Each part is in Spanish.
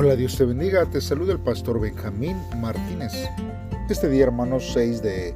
Hola, Dios te bendiga. Te saluda el pastor Benjamín Martínez. Este día, hermanos, 6 de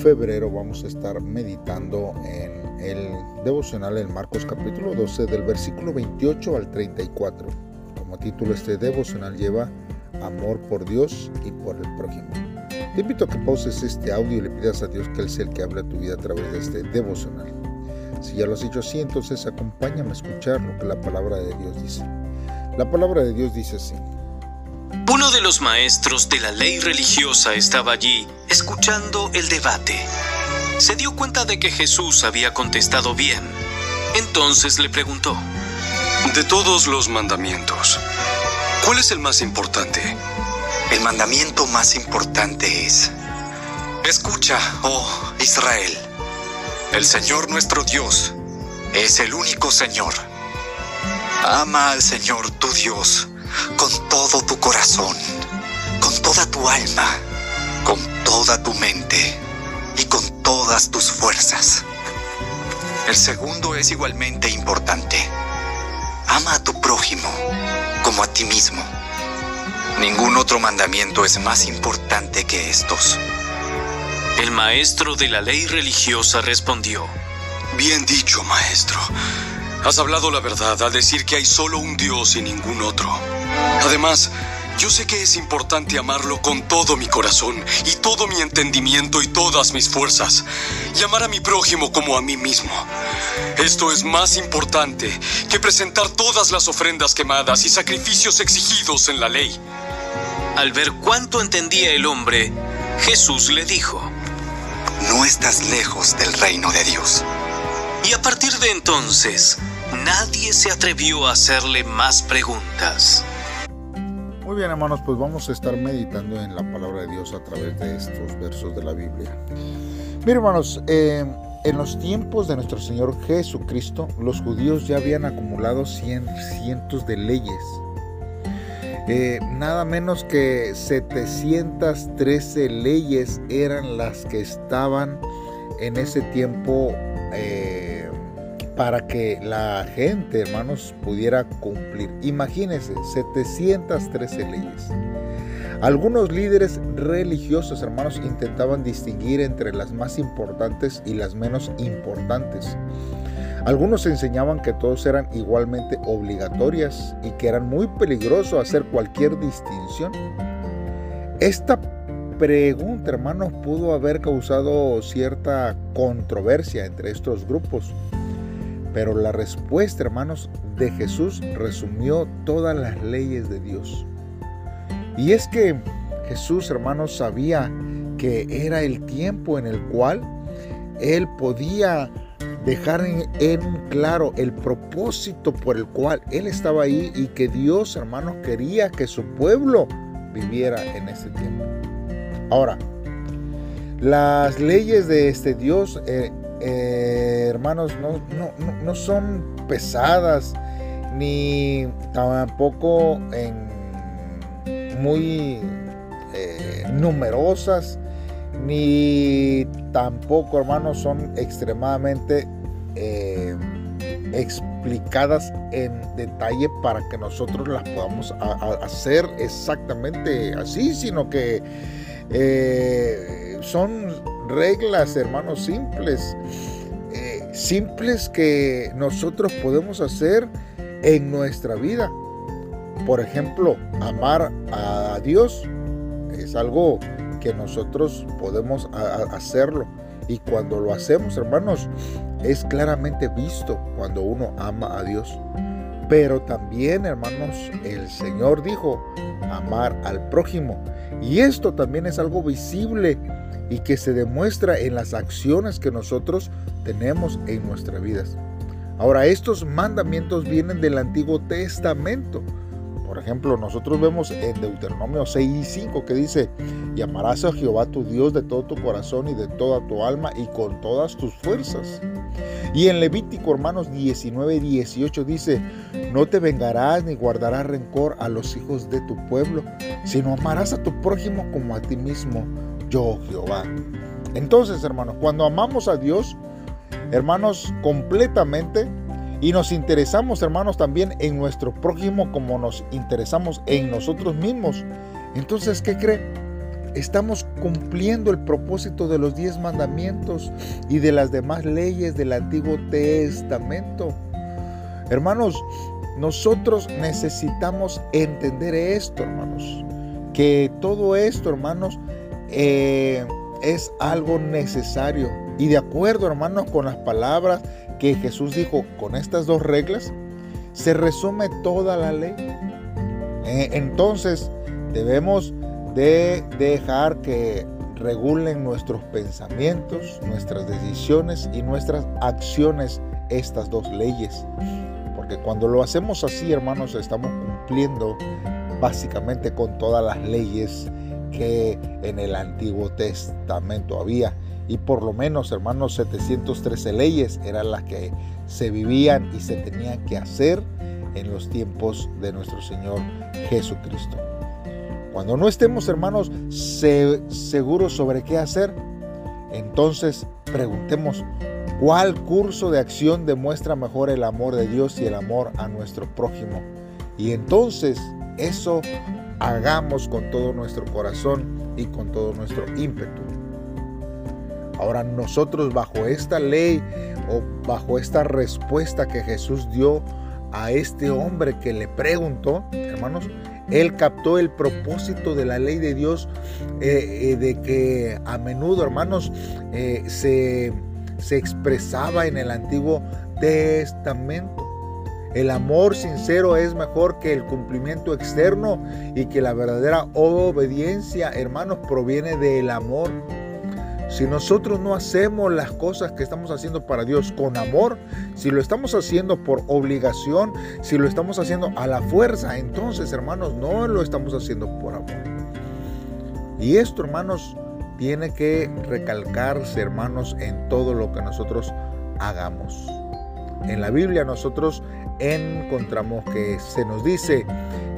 febrero, vamos a estar meditando en el devocional en Marcos capítulo 12, del versículo 28 al 34. Como título, este devocional lleva Amor por Dios y por el prójimo. Te invito a que pauses este audio y le pidas a Dios que Él sea el que hable a tu vida a través de este devocional. Si ya lo has dicho así, entonces acompáñame a escuchar lo que la palabra de Dios dice. La palabra de Dios dice así. Uno de los maestros de la ley religiosa estaba allí escuchando el debate. Se dio cuenta de que Jesús había contestado bien. Entonces le preguntó, De todos los mandamientos, ¿cuál es el más importante? El mandamiento más importante es, escucha, oh Israel, el Señor nuestro Dios es el único Señor. Ama al Señor tu Dios con todo tu corazón, con toda tu alma, con toda tu mente y con todas tus fuerzas. El segundo es igualmente importante. Ama a tu prójimo como a ti mismo. Ningún otro mandamiento es más importante que estos. El maestro de la ley religiosa respondió, Bien dicho, maestro. Has hablado la verdad al decir que hay solo un Dios y ningún otro. Además, yo sé que es importante amarlo con todo mi corazón y todo mi entendimiento y todas mis fuerzas. Y amar a mi prójimo como a mí mismo. Esto es más importante que presentar todas las ofrendas quemadas y sacrificios exigidos en la ley. Al ver cuánto entendía el hombre, Jesús le dijo, No estás lejos del reino de Dios. Y a partir de entonces, nadie se atrevió a hacerle más preguntas. Muy bien, hermanos, pues vamos a estar meditando en la palabra de Dios a través de estos versos de la Biblia. Miren, hermanos, eh, en los tiempos de nuestro Señor Jesucristo, los judíos ya habían acumulado cien, cientos de leyes. Eh, nada menos que 713 leyes eran las que estaban en ese tiempo eh, para que la gente, hermanos, pudiera cumplir. Imagínense, 713 leyes. Algunos líderes religiosos, hermanos, intentaban distinguir entre las más importantes y las menos importantes. Algunos enseñaban que todos eran igualmente obligatorias y que eran muy peligroso hacer cualquier distinción. Esta pregunta, hermanos, pudo haber causado cierta controversia entre estos grupos. Pero la respuesta, hermanos, de Jesús resumió todas las leyes de Dios. Y es que Jesús, hermanos, sabía que era el tiempo en el cual Él podía dejar en, claro el propósito por el cual Él estaba ahí y que Dios, hermanos, quería que su pueblo viviera en ese tiempo. Ahora, las leyes de este Dios, eh, eh, hermanos, no, no, no, son pesadas ni tampoco muy eh, numerosas, ni tampoco, hermanos, son extremadamente eh, explicadas en detalle para que nosotros las podamos hacer exactamente así, sino que eh, son reglas, hermanos, simples, simples que nosotros podemos hacer en nuestra vida. Por ejemplo, amar a Dios es algo que nosotros podemos hacerlo. Y cuando lo hacemos, hermanos, es claramente visto cuando uno ama a Dios. Pero también, hermanos, el Señor dijo, amar al prójimo. Y esto también es algo visible y que se demuestra en las acciones que nosotros tenemos en nuestras vidas. Ahora, estos mandamientos vienen del Antiguo Testamento. Por ejemplo, nosotros vemos en Deuteronomio 6 y 5 que dice, y amarás a Jehová tu Dios de todo tu corazón y de toda tu alma y con todas tus fuerzas. Y en Levítico, hermanos, 19 y 18 dice, no te vengarás ni guardarás rencor a los hijos de tu pueblo, sino amarás a tu prójimo como a ti mismo, yo Jehová. Entonces, hermanos, cuando amamos a Dios, hermanos, completamente, Y nos interesamos, hermanos, también en nuestro prójimo como nos interesamos en nosotros mismos. Entonces, ¿qué cree? Estamos cumpliendo el propósito de los diez mandamientos y de las demás leyes del Antiguo Testamento. Hermanos, nosotros necesitamos entender esto, hermanos. Que todo esto, hermanos, eh, es algo necesario. Y de acuerdo, hermanos, con las palabras que Jesús dijo con estas dos reglas, se resume toda la ley. Eh, entonces debemos de dejar que regulen nuestros pensamientos, nuestras decisiones y nuestras acciones estas dos leyes. Porque cuando lo hacemos así, hermanos, estamos cumpliendo básicamente con todas las leyes que en el Antiguo Testamento había y por lo menos, hermanos, 713 leyes eran las que se vivían y se tenían que hacer en los tiempos de nuestro Señor Jesucristo. Cuando no estemos, hermanos, seguros sobre qué hacer, entonces preguntemos, ¿cuál curso de acción demuestra mejor el amor de Dios y el amor a nuestro prójimo? Y entonces eso hagamos con todo nuestro corazón y con todo nuestro ímpetu. Ahora nosotros bajo esta ley o bajo esta respuesta que Jesús dio a este hombre que le preguntó, hermanos, él captó el propósito de la ley de Dios, eh, eh, de que a menudo, hermanos, eh, se, se expresaba en el Antiguo Testamento. El amor sincero es mejor que el cumplimiento externo y que la verdadera obediencia, hermanos, proviene del amor. Si nosotros no hacemos las cosas que estamos haciendo para Dios con amor, si lo estamos haciendo por obligación, si lo estamos haciendo a la fuerza, entonces hermanos, no lo estamos haciendo por amor. Y esto hermanos tiene que recalcarse hermanos en todo lo que nosotros hagamos. En la Biblia nosotros encontramos que se nos dice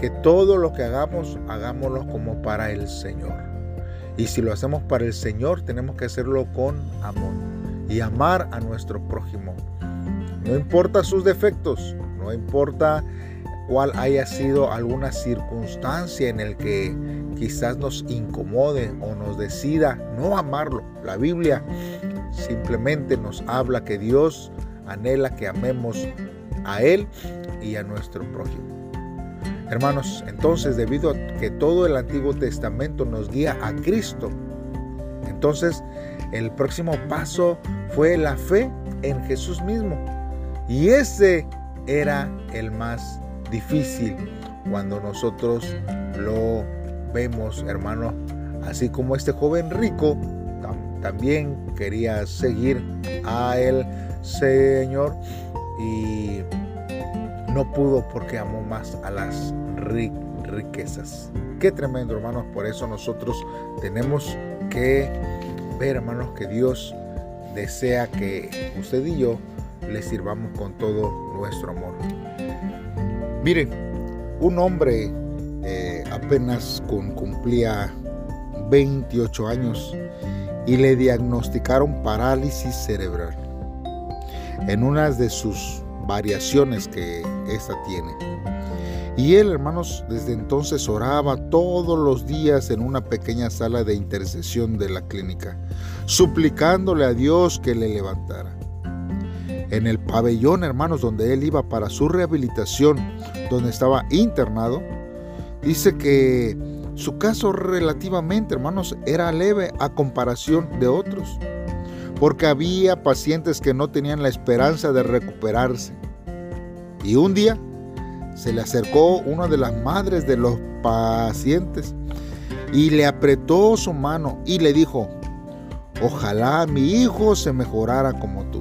que todo lo que hagamos, hagámoslo como para el Señor. Y si lo hacemos para el Señor, tenemos que hacerlo con amor y amar a nuestro prójimo. No importa sus defectos, no importa cuál haya sido alguna circunstancia en el que quizás nos incomode o nos decida no amarlo. La Biblia simplemente nos habla que Dios anhela que amemos a Él y a nuestro prójimo. Hermanos, entonces debido a que todo el Antiguo Testamento nos guía a Cristo, entonces el próximo paso fue la fe en Jesús mismo. Y ese era el más difícil cuando nosotros lo vemos, hermano. Así como este joven rico también quería seguir a el Señor y no pudo porque amó más a las riquezas. Qué tremendo, hermanos. Por eso nosotros tenemos que ver, hermanos, que Dios desea que usted y yo le sirvamos con todo nuestro amor. Miren, un hombre eh, apenas cumplía 28 años y le diagnosticaron parálisis cerebral. En una de sus variaciones que esta tiene. Y él, hermanos, desde entonces oraba todos los días en una pequeña sala de intercesión de la clínica, suplicándole a Dios que le levantara. En el pabellón, hermanos, donde él iba para su rehabilitación, donde estaba internado, dice que su caso relativamente, hermanos, era leve a comparación de otros porque había pacientes que no tenían la esperanza de recuperarse. Y un día se le acercó una de las madres de los pacientes y le apretó su mano y le dijo, ojalá mi hijo se mejorara como tú.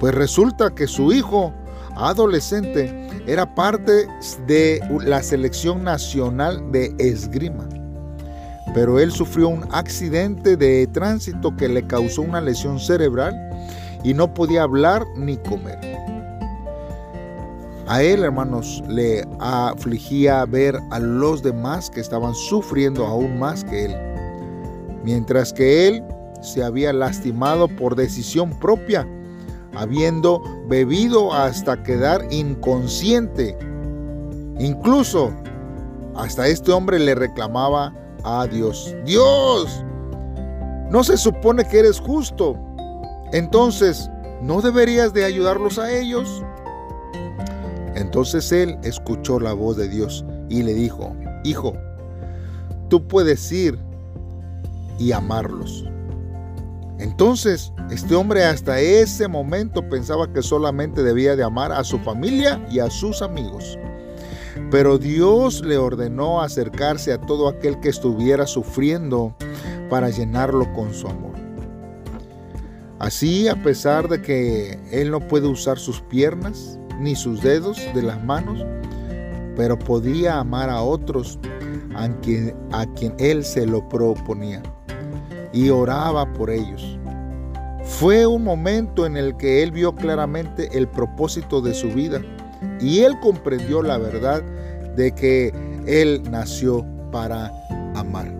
Pues resulta que su hijo adolescente era parte de la selección nacional de esgrima pero él sufrió un accidente de tránsito que le causó una lesión cerebral y no podía hablar ni comer. A él, hermanos, le afligía ver a los demás que estaban sufriendo aún más que él, mientras que él se había lastimado por decisión propia habiendo bebido hasta quedar inconsciente. Incluso hasta este hombre le reclamaba a Dios, Dios, no se supone que eres justo. Entonces, ¿no deberías de ayudarlos a ellos? Entonces él escuchó la voz de Dios y le dijo, Hijo, tú puedes ir y amarlos. Entonces, este hombre hasta ese momento pensaba que solamente debía de amar a su familia y a sus amigos. Pero Dios le ordenó acercarse a todo aquel que estuviera sufriendo para llenarlo con su amor. Así, a pesar de que él no puede usar sus piernas ni sus dedos de las manos, pero podía amar a otros a quien, a quien él se lo proponía y oraba por ellos. Fue un momento en el que él vio claramente el propósito de su vida y él comprendió la verdad de que él nació para amar.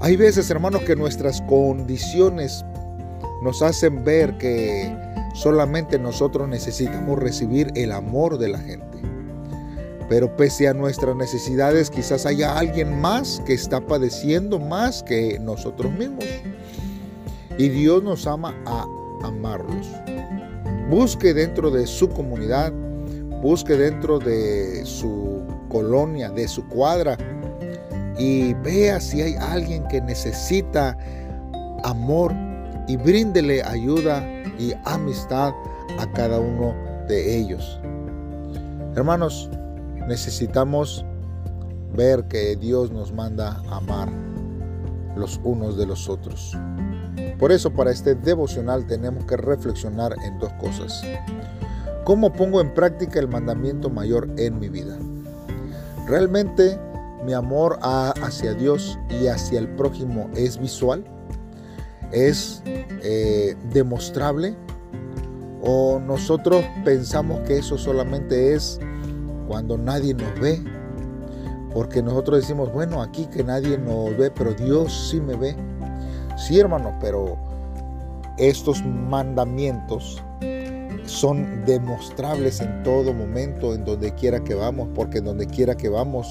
Hay veces, hermanos, que nuestras condiciones nos hacen ver que solamente nosotros necesitamos recibir el amor de la gente. Pero pese a nuestras necesidades, quizás haya alguien más que está padeciendo más que nosotros mismos. Y Dios nos ama a amarlos. Busque dentro de su comunidad, busque dentro de su colonia, de su cuadra, y vea si hay alguien que necesita amor y bríndele ayuda y amistad a cada uno de ellos. Hermanos, necesitamos ver que Dios nos manda amar los unos de los otros. Por eso para este devocional tenemos que reflexionar en dos cosas. ¿Cómo pongo en práctica el mandamiento mayor en mi vida? ¿Realmente mi amor hacia Dios y hacia el prójimo es visual? ¿Es eh, demostrable? ¿O nosotros pensamos que eso solamente es cuando nadie nos ve. Porque nosotros decimos, bueno, aquí que nadie nos ve, pero Dios sí me ve. Sí, hermano, pero estos mandamientos son demostrables en todo momento, en donde quiera que vamos, porque donde quiera que vamos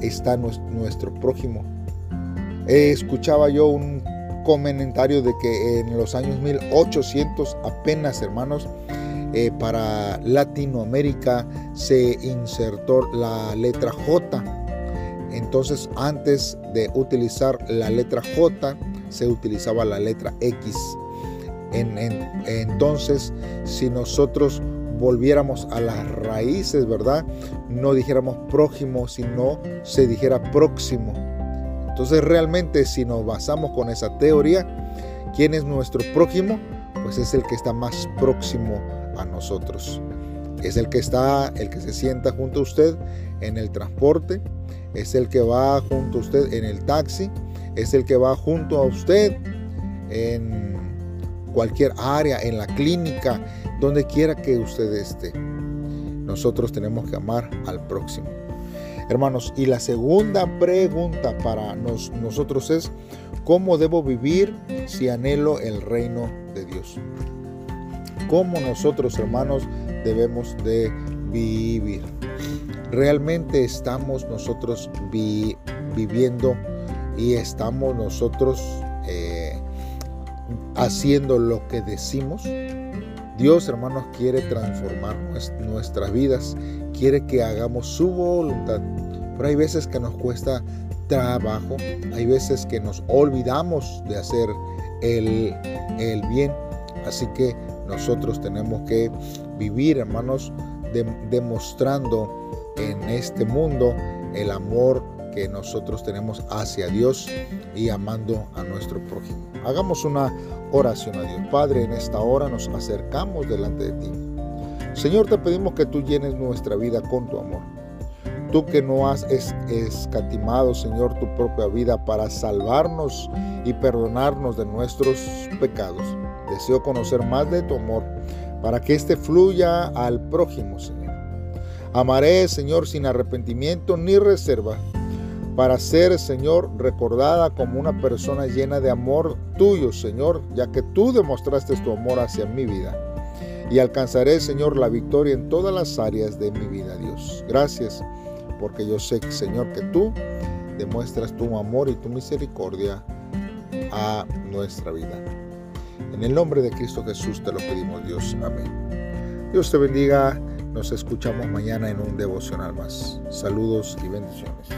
está nuestro prójimo. escuchaba yo un comentario de que en los años 1800 apenas, hermanos, eh, para Latinoamérica se insertó la letra J. Entonces antes de utilizar la letra J se utilizaba la letra X. entonces si nosotros volviéramos a las raíces, ¿verdad? No dijéramos prójimo, sino se dijera próximo. Entonces realmente si nos basamos con esa teoría, ¿quién es nuestro prójimo? Pues es el que está más próximo a nosotros. Es el que está, el que se sienta junto a usted en el transporte, es el que va junto a usted en el taxi, es el que va junto a usted en cualquier área, en la clínica, donde quiera que usted esté. Nosotros tenemos que amar al próximo. Hermanos, y la segunda pregunta para nosotros es, ¿cómo debo vivir si anhelo el reino de Dios? cómo nosotros hermanos debemos de vivir. Realmente estamos nosotros viviendo y estamos nosotros eh, haciendo lo que decimos. Dios, hermanos, quiere transformar nuestras vidas, quiere que hagamos su voluntad. Pero hay veces que nos cuesta trabajo, hay veces que nos olvidamos de hacer el, el bien. Así que nosotros tenemos que vivir, hermanos, demostrando en este mundo el amor que nosotros tenemos hacia Dios y amando a nuestro prójimo. Hagamos una oración a Dios. Padre, en esta hora nos acercamos delante de ti. Señor, te pedimos que tú llenes nuestra vida con tu amor. Tú que no has escatimado, Señor, tu propia vida para salvarnos y perdonarnos de nuestros pecados. Deseo conocer más de tu amor para que éste fluya al prójimo, Señor. Amaré, Señor, sin arrepentimiento ni reserva, para ser, Señor, recordada como una persona llena de amor tuyo, Señor, ya que tú demostraste tu amor hacia mi vida. Y alcanzaré, Señor, la victoria en todas las áreas de mi vida, Dios. Gracias, porque yo sé, Señor, que tú demuestras tu amor y tu misericordia a nuestra vida. En el nombre de Cristo Jesús te lo pedimos, Dios. Amén. Dios te bendiga. Nos escuchamos mañana en un devocional más. Saludos y bendiciones.